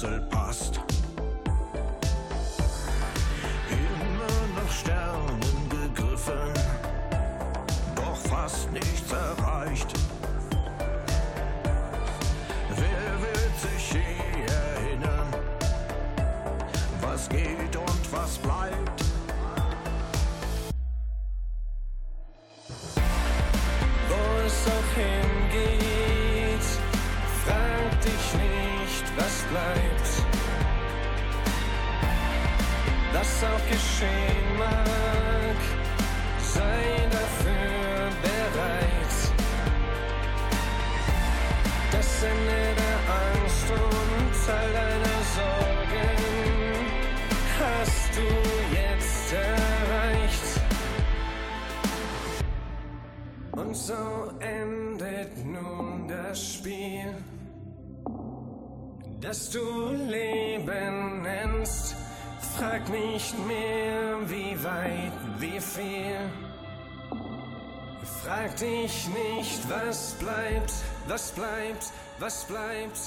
soll passen. Dich nicht, was bleibt, was bleibt, was bleibt.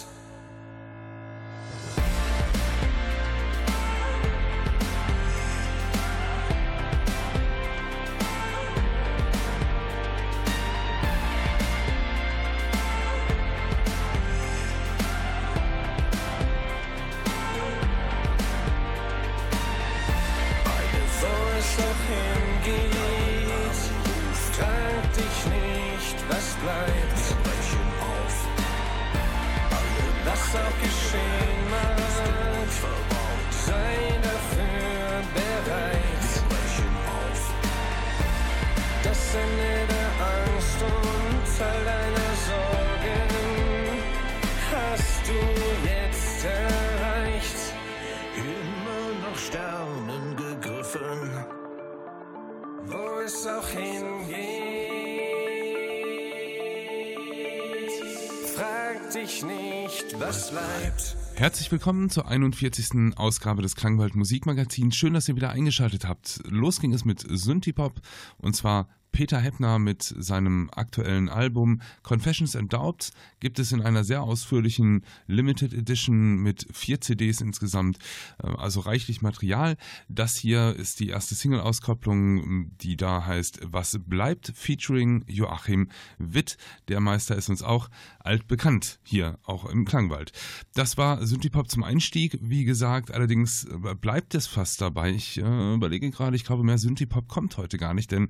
Was bleibt. Herzlich willkommen zur 41. Ausgabe des Klangwald Musikmagazins. Schön, dass ihr wieder eingeschaltet habt. Los ging es mit Synthipop und zwar Peter Heppner mit seinem aktuellen Album Confessions and Doubts gibt es in einer sehr ausführlichen Limited Edition mit vier CDs insgesamt, äh, also reichlich Material. Das hier ist die erste Single-Auskopplung, die da heißt Was bleibt, featuring Joachim Witt. Der Meister ist uns auch altbekannt hier, auch im Klangwald. Das war Synthipop zum Einstieg, wie gesagt, allerdings äh, bleibt es fast dabei. Ich äh, überlege gerade, ich glaube, mehr Synthipop kommt heute gar nicht, denn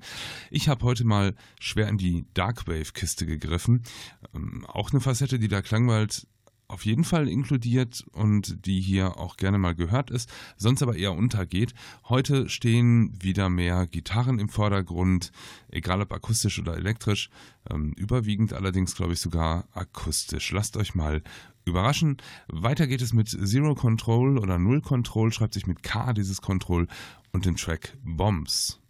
ich habe heute mal schwer in die Darkwave-Kiste gegriffen. Ähm, auch eine Facette, die der Klangwald auf jeden Fall inkludiert und die hier auch gerne mal gehört ist, sonst aber eher untergeht. Heute stehen wieder mehr Gitarren im Vordergrund, egal ob akustisch oder elektrisch, ähm, überwiegend allerdings glaube ich sogar akustisch. Lasst euch mal überraschen. Weiter geht es mit Zero Control oder Null Control, schreibt sich mit K dieses Control und dem Track Bombs.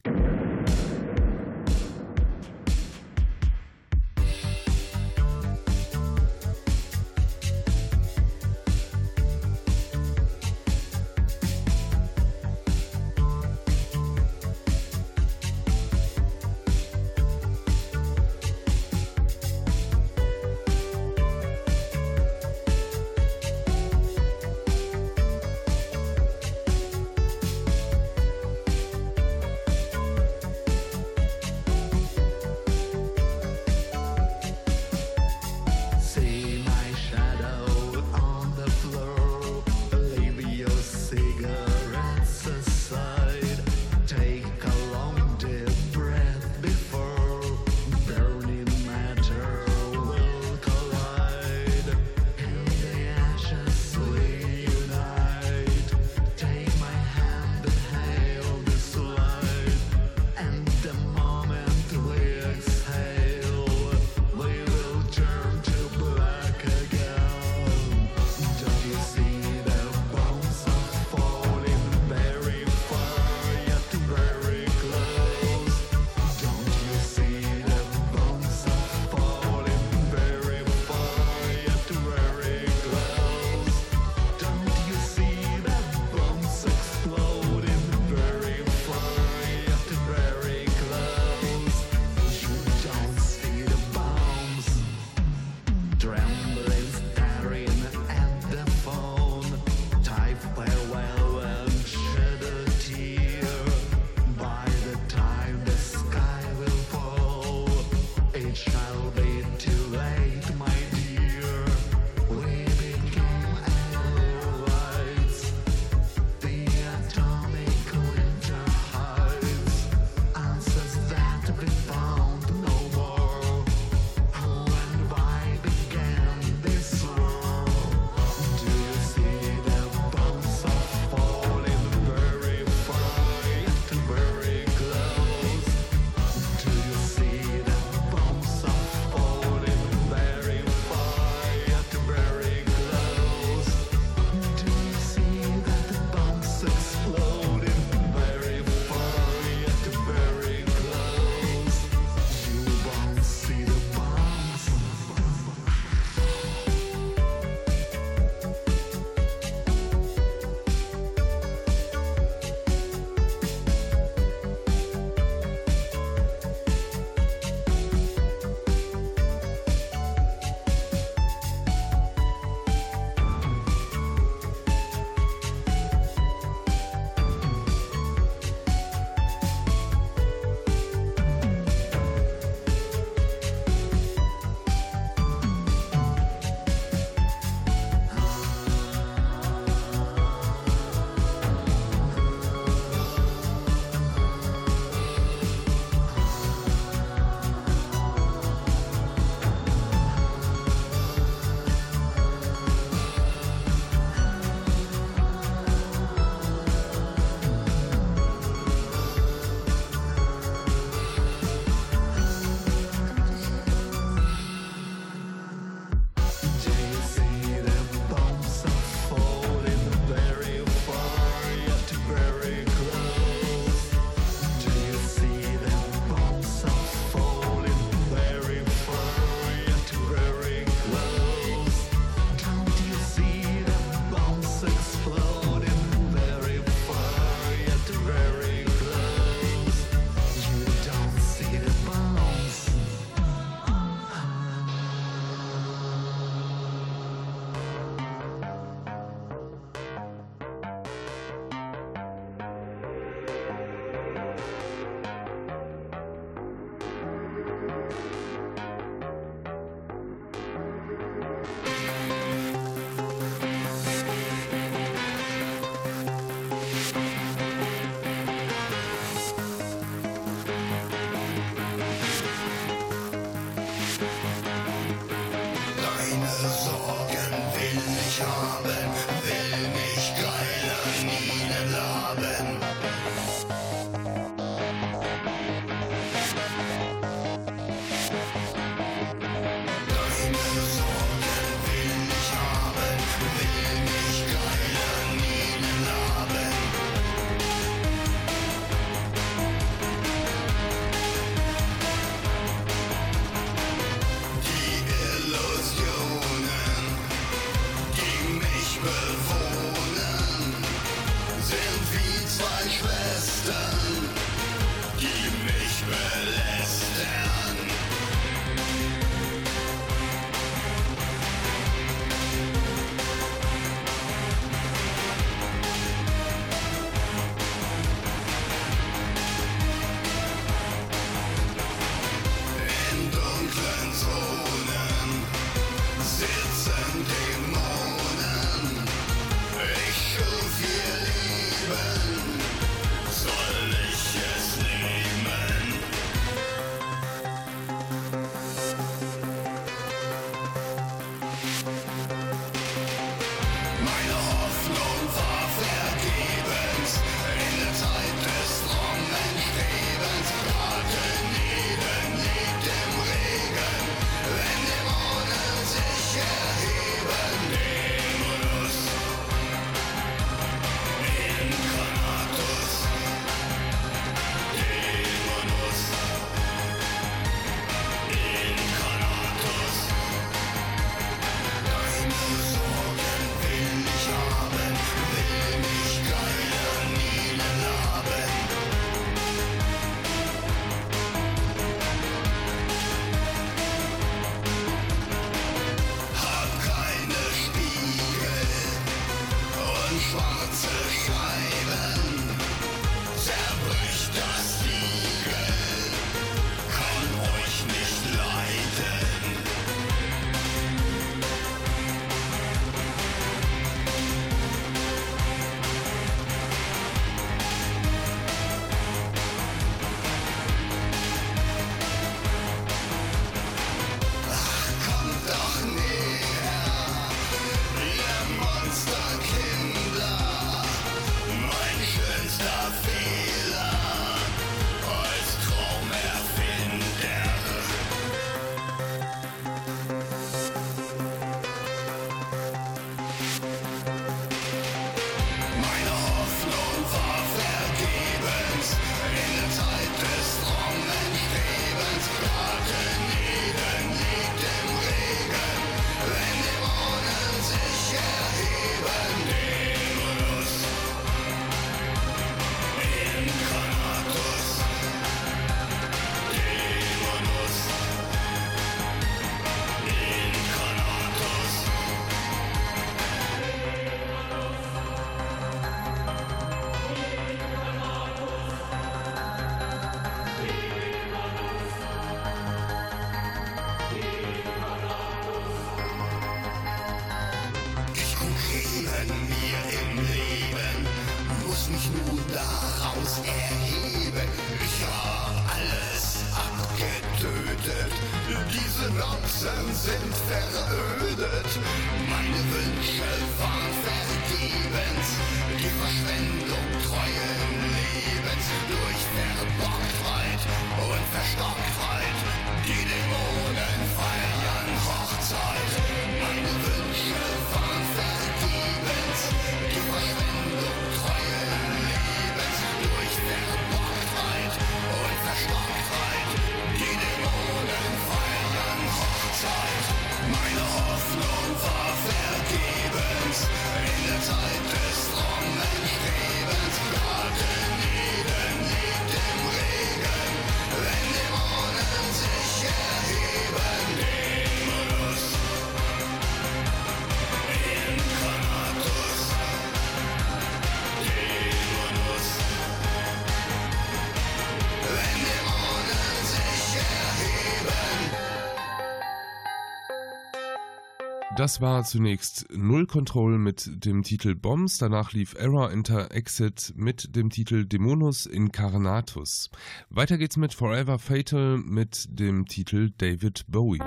Das war zunächst Null Control mit dem Titel Bombs, danach lief Error Enter Exit mit dem Titel Demonus Incarnatus. Weiter geht's mit Forever Fatal mit dem Titel David Bowie.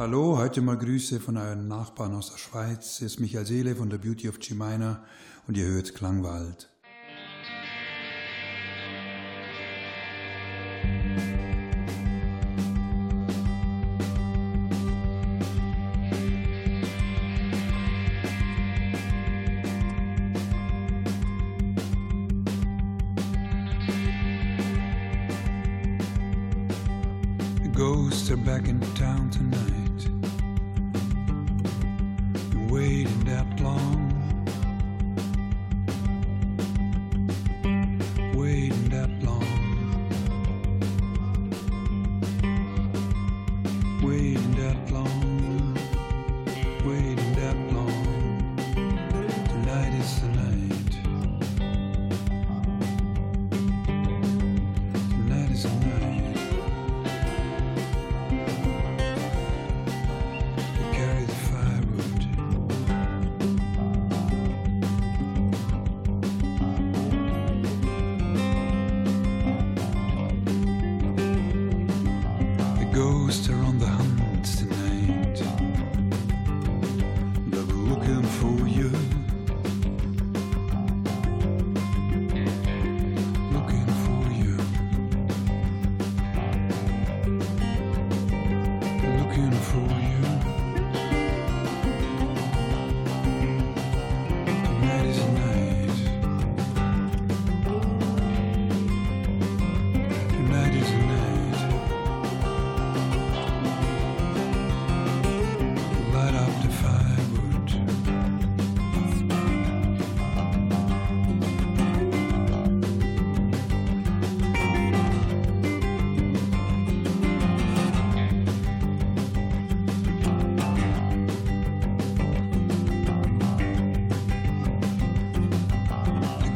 Hallo, heute mal Grüße von euren Nachbarn aus der Schweiz. Hier ist Michael Seele von der Beauty of Minor und ihr hört Klangwald. Ghosts are back in town tonight.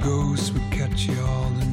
Ghosts would catch you all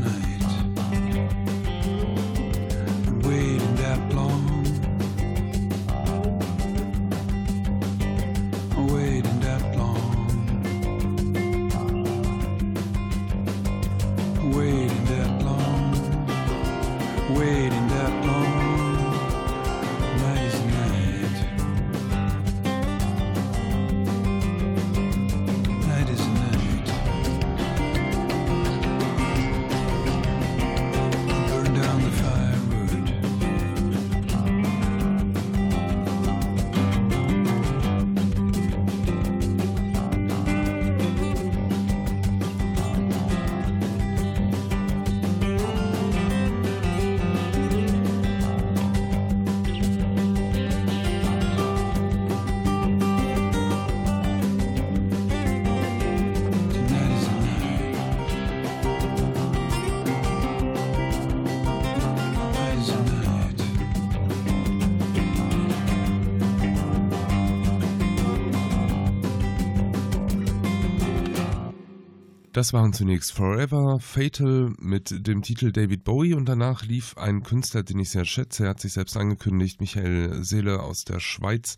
Das waren zunächst Forever, Fatal mit dem Titel David Bowie und danach lief ein Künstler, den ich sehr schätze. Er hat sich selbst angekündigt, Michael Seele aus der Schweiz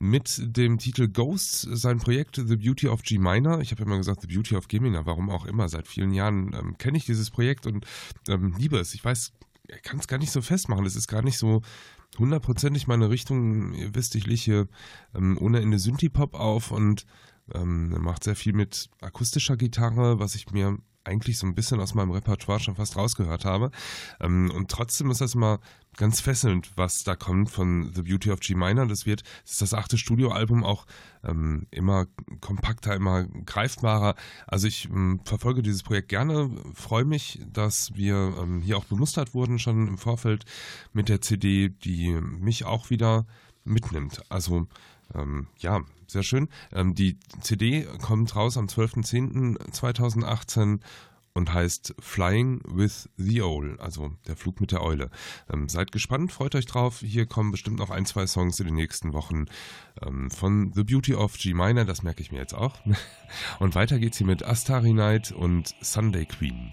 mit dem Titel Ghosts, sein Projekt The Beauty of G Minor. Ich habe immer gesagt The Beauty of G Minor, warum auch immer. Seit vielen Jahren ähm, kenne ich dieses Projekt und ähm, liebe es. Ich weiß, kann es gar nicht so festmachen. Es ist gar nicht so hundertprozentig meine Richtung. Ihr wisst, ich lege hier ähm, ohne Ende Synthie-Pop auf und ähm, er macht sehr viel mit akustischer Gitarre, was ich mir eigentlich so ein bisschen aus meinem Repertoire schon fast rausgehört habe. Ähm, und trotzdem ist das immer ganz fesselnd, was da kommt von The Beauty of G Minor. Das wird, das ist das achte Studioalbum auch ähm, immer kompakter, immer greifbarer. Also ich ähm, verfolge dieses Projekt gerne, freue mich, dass wir hier auch bemustert wurden schon im Vorfeld mit der CD, die mich auch wieder mitnimmt. Also ähm, ja, sehr schön. Ähm, die CD kommt raus am 12.10.2018 und heißt Flying with the Owl, also der Flug mit der Eule. Ähm, seid gespannt, freut euch drauf. Hier kommen bestimmt noch ein, zwei Songs in den nächsten Wochen ähm, von The Beauty of G Minor, das merke ich mir jetzt auch. Und weiter geht's hier mit Astari Night und Sunday Queen.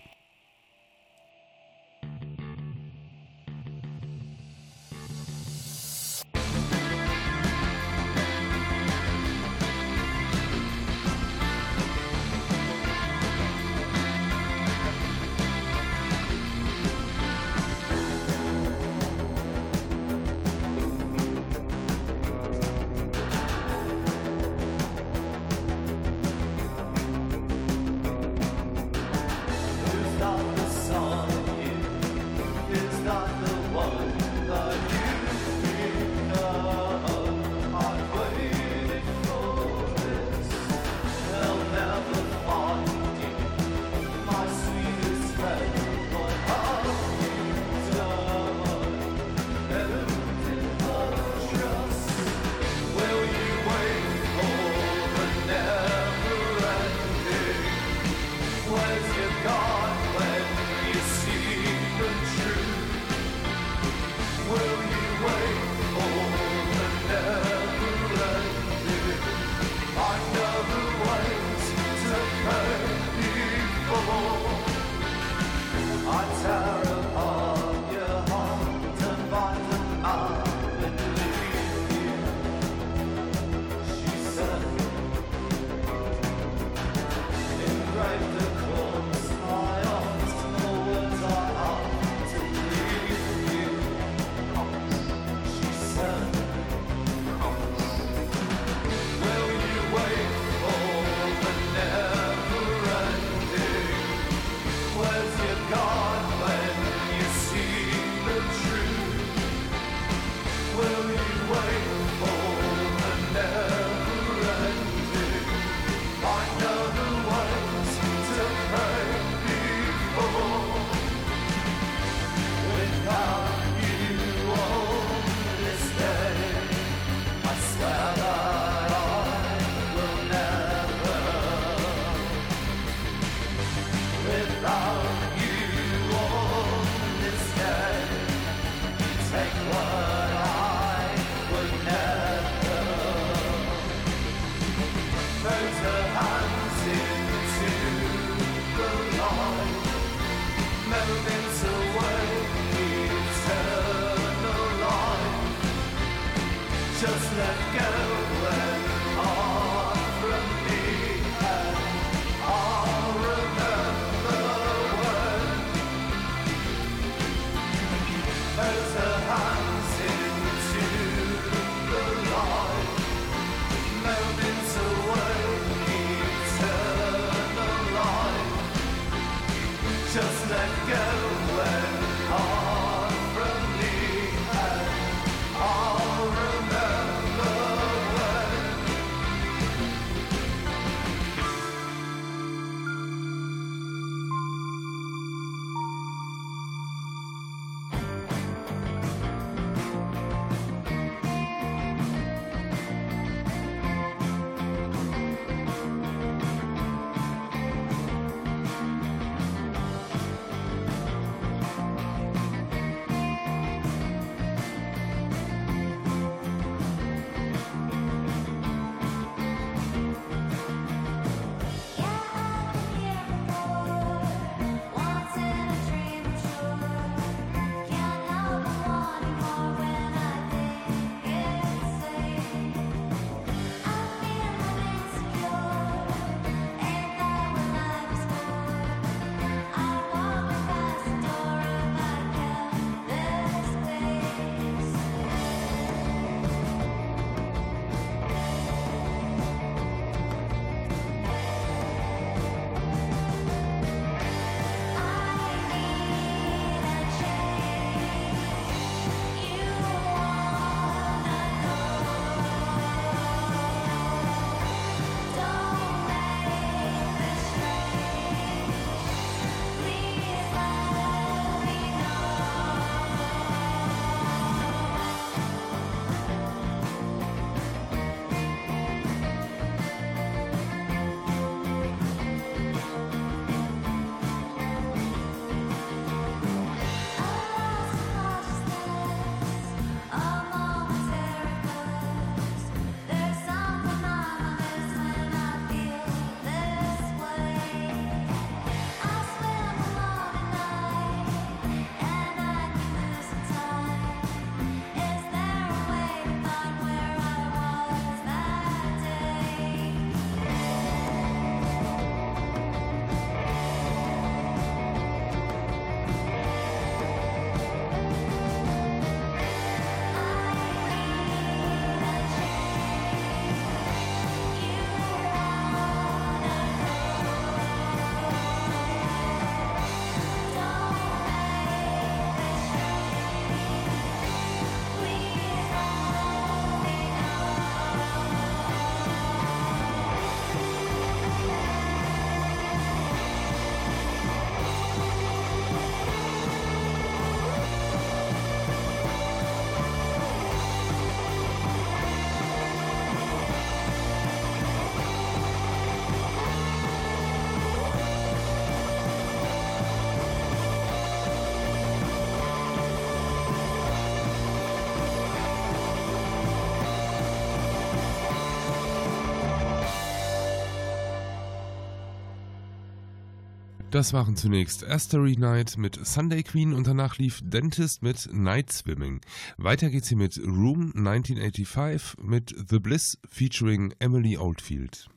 sorrow, our terrible. Das waren zunächst Asteroid Night mit Sunday Queen und danach lief Dentist mit Night Swimming. Weiter geht's hier mit Room 1985 mit The Bliss featuring Emily Oldfield.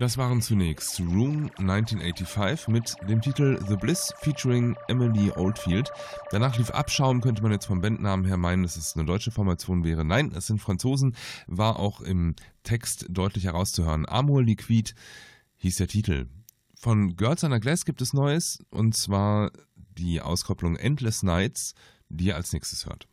Das waren zunächst Room 1985 mit dem Titel The Bliss featuring Emily Oldfield. Danach lief Abschaum, könnte man jetzt vom Bandnamen her meinen, dass es eine deutsche Formation wäre. Nein, es sind Franzosen, war auch im Text deutlich herauszuhören. Amor Liquid hieß der Titel. Von Girls on a Glass gibt es Neues, und zwar die Auskopplung Endless Nights, die ihr als nächstes hört.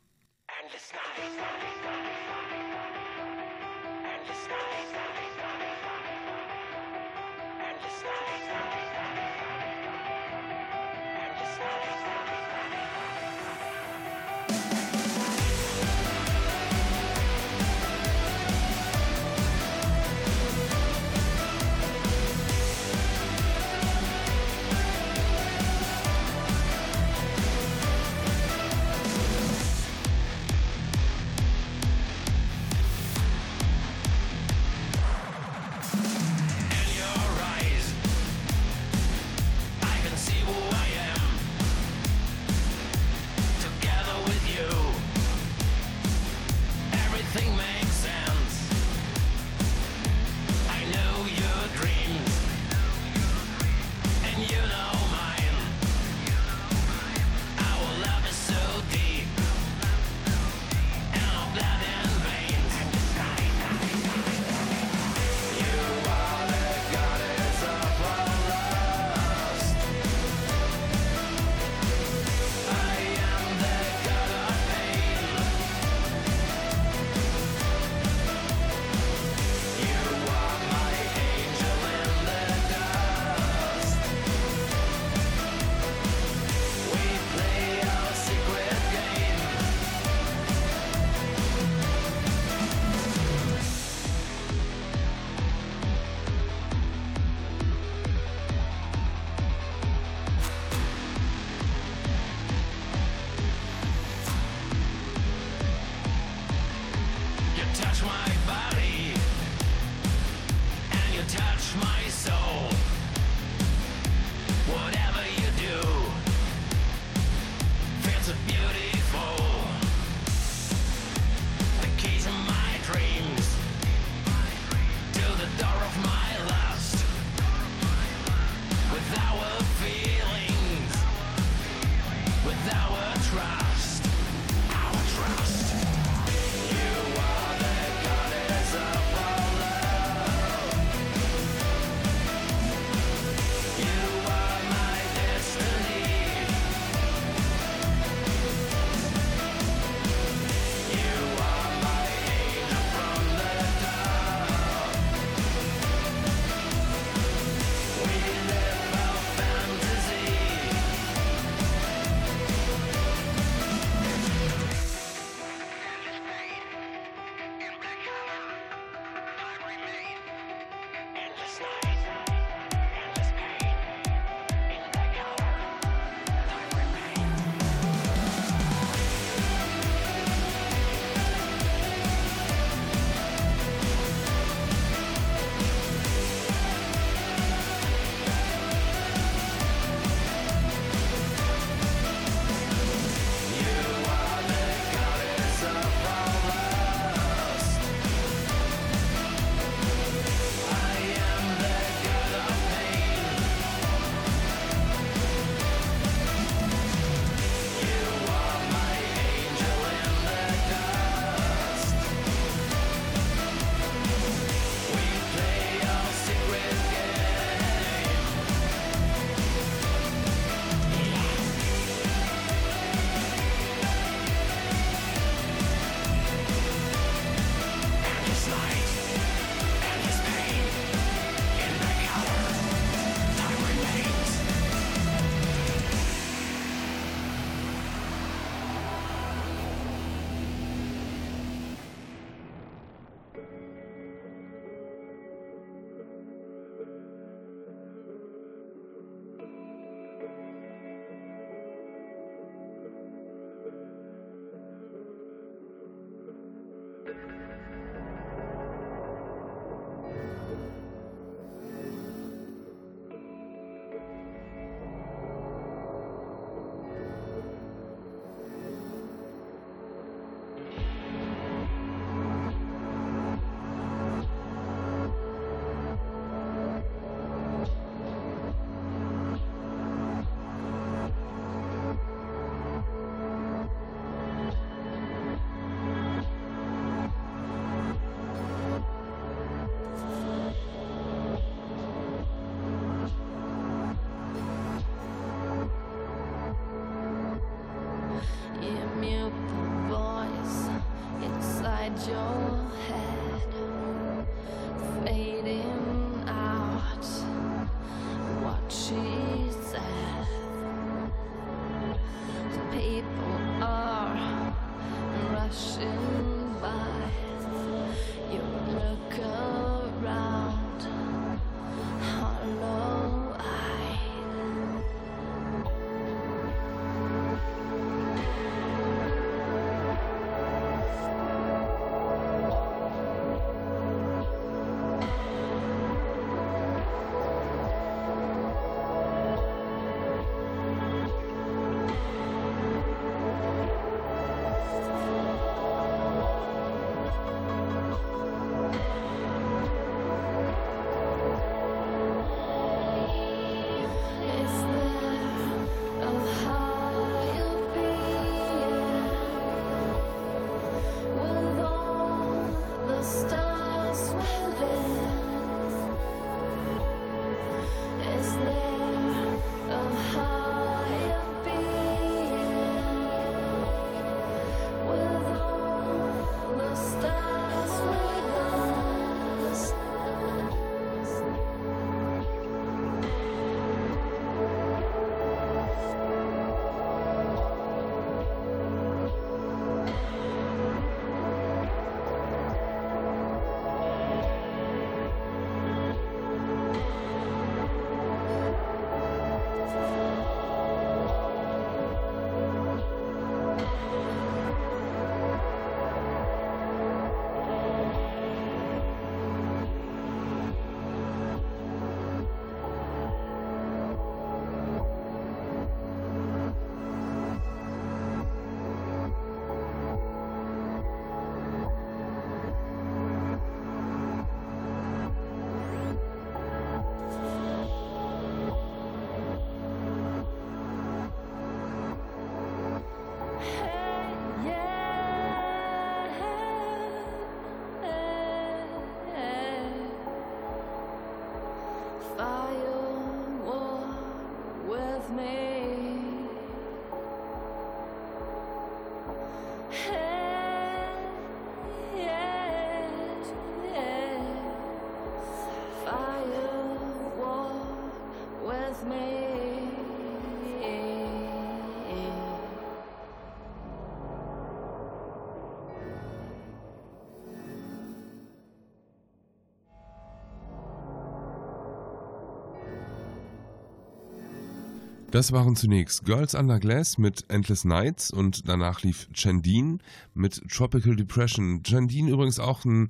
Das waren zunächst Girls Under Glass mit Endless Nights und danach lief Chandine mit Tropical Depression. Chandine übrigens auch ein,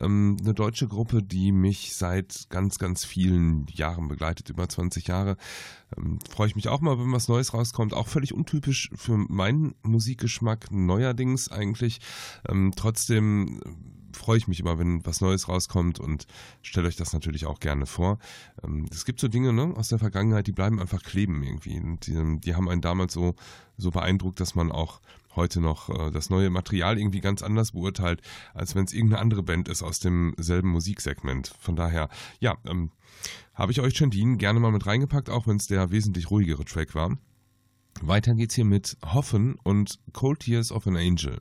ähm, eine deutsche Gruppe, die mich seit ganz, ganz vielen Jahren begleitet, über 20 Jahre. Ähm, Freue ich mich auch mal, wenn was Neues rauskommt. Auch völlig untypisch für meinen Musikgeschmack neuerdings eigentlich. Ähm, trotzdem freue ich mich immer, wenn was Neues rauskommt und stelle euch das natürlich auch gerne vor. Ähm, es gibt so Dinge ne, aus der Vergangenheit, die bleiben einfach kleben irgendwie. Und die, die haben einen damals so, so beeindruckt, dass man auch heute noch äh, das neue Material irgendwie ganz anders beurteilt, als wenn es irgendeine andere Band ist aus demselben Musiksegment. Von daher, ja, ähm, habe ich euch Chandine gerne mal mit reingepackt, auch wenn es der wesentlich ruhigere Track war. Weiter geht's hier mit Hoffen und Cold Tears of an Angel.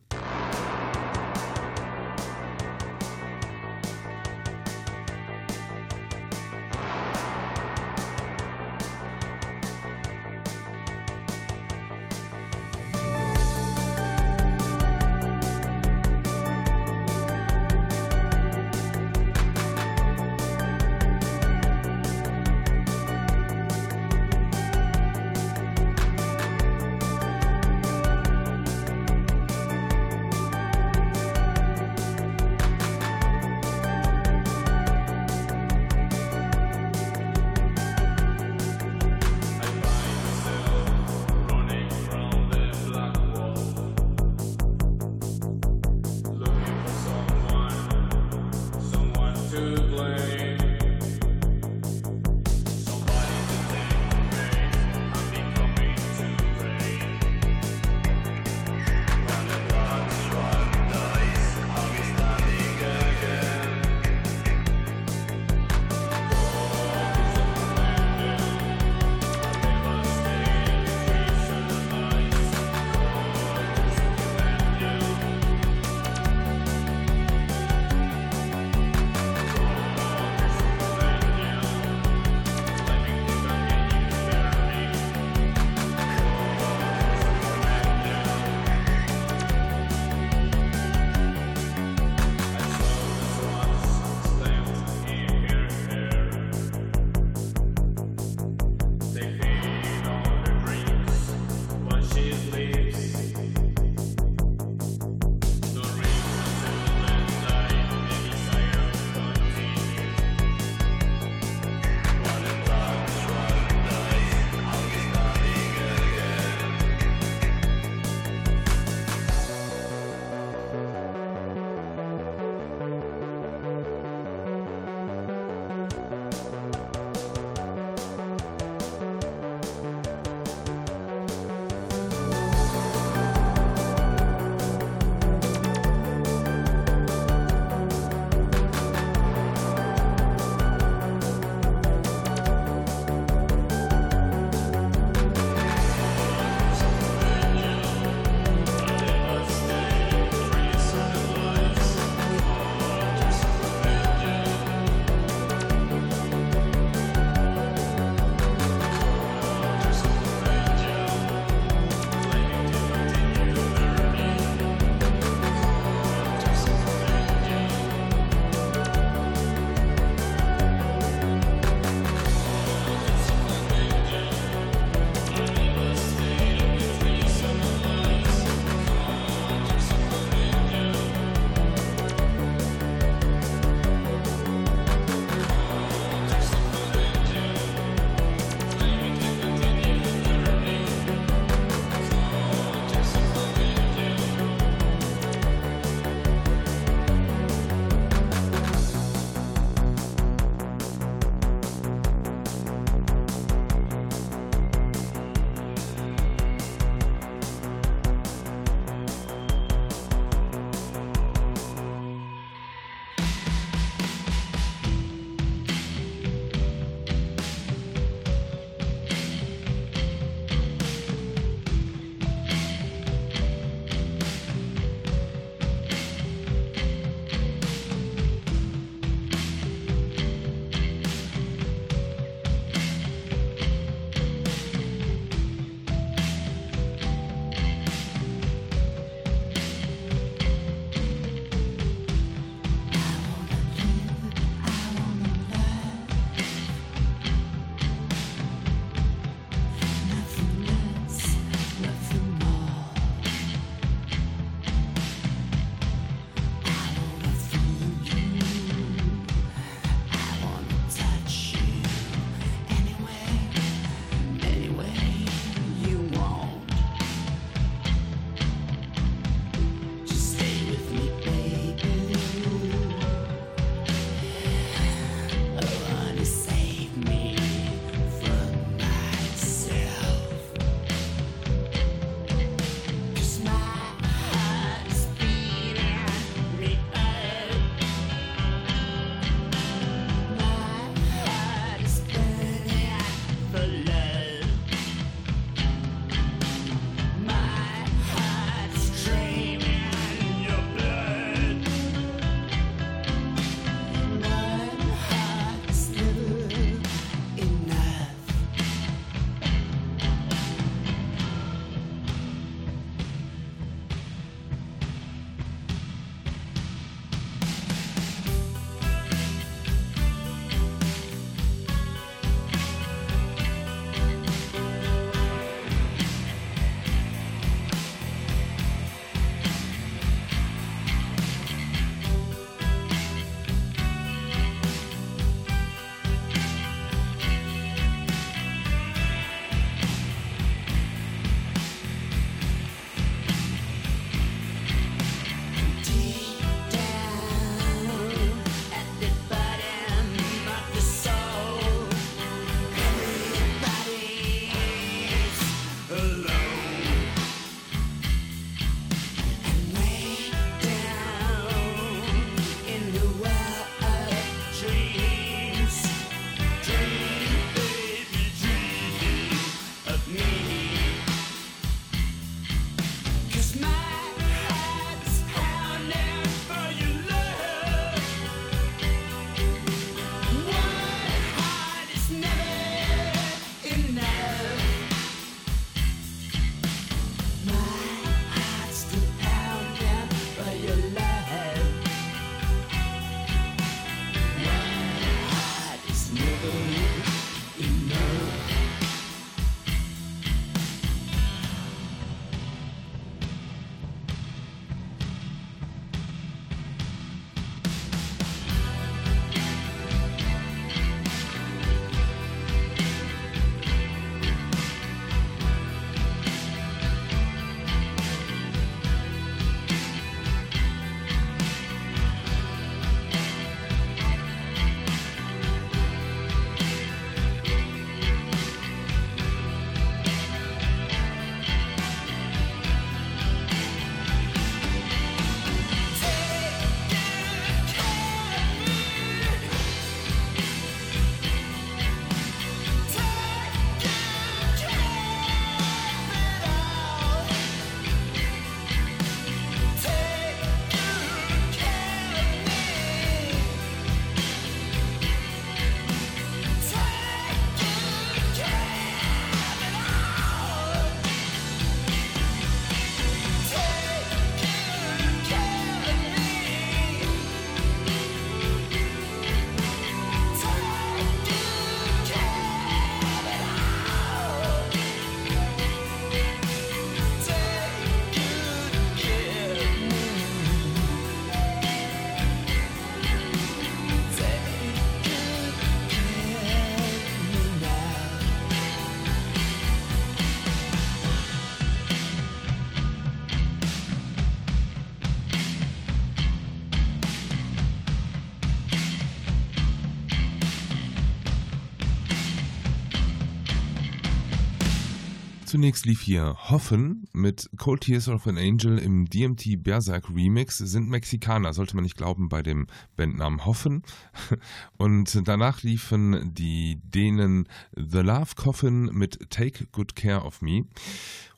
Zunächst lief hier Hoffen mit Cold Tears of an Angel im DMT Berserk Remix. Sind Mexikaner, sollte man nicht glauben bei dem Bandnamen Hoffen. Und danach liefen die Dänen The Love Coffin mit Take Good Care of Me.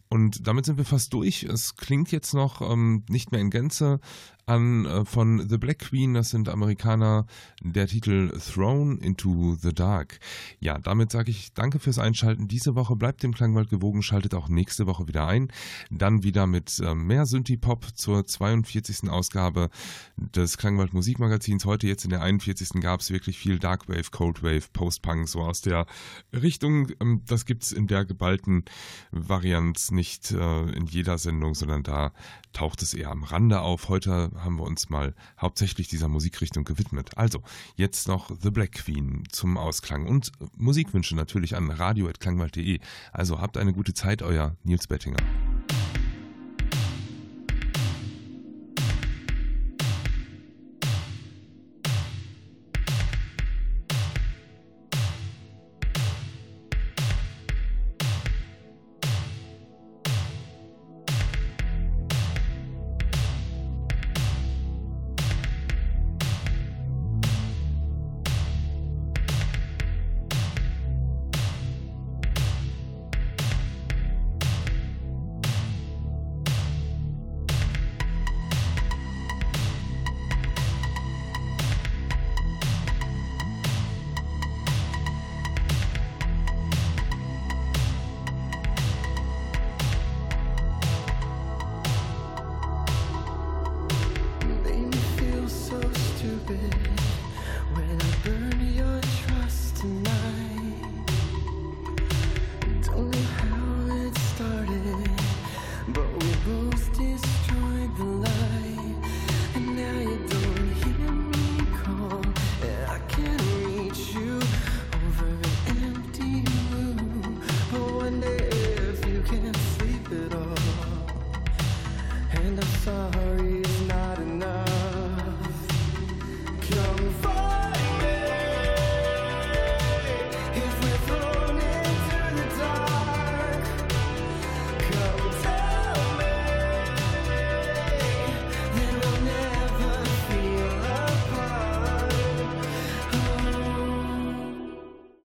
Und damit sind wir fast durch. Es klingt jetzt noch ähm, nicht mehr in Gänze an äh, von The Black Queen, das sind Amerikaner, der Titel Thrown into the Dark. Ja, damit sage ich danke fürs Einschalten. Diese Woche bleibt dem Klangwald gewogen, schaltet auch nächste Woche wieder ein. Dann wieder mit äh, mehr Synthie-Pop zur 42. Ausgabe des Klangwald Musikmagazins. Heute jetzt in der 41. gab es wirklich viel Darkwave, Coldwave, Post-Punk, so aus der Richtung. Ähm, das gibt es in der geballten Varianz nicht äh, in jeder Sendung, sondern da taucht es eher am Rande auf. Heute haben wir uns mal hauptsächlich dieser Musikrichtung gewidmet. Also, jetzt noch The Black Queen zum Ausklang und Musikwünsche natürlich an radio.klangwald.de. Also habt eine gute Zeit, euer Nils Bettinger.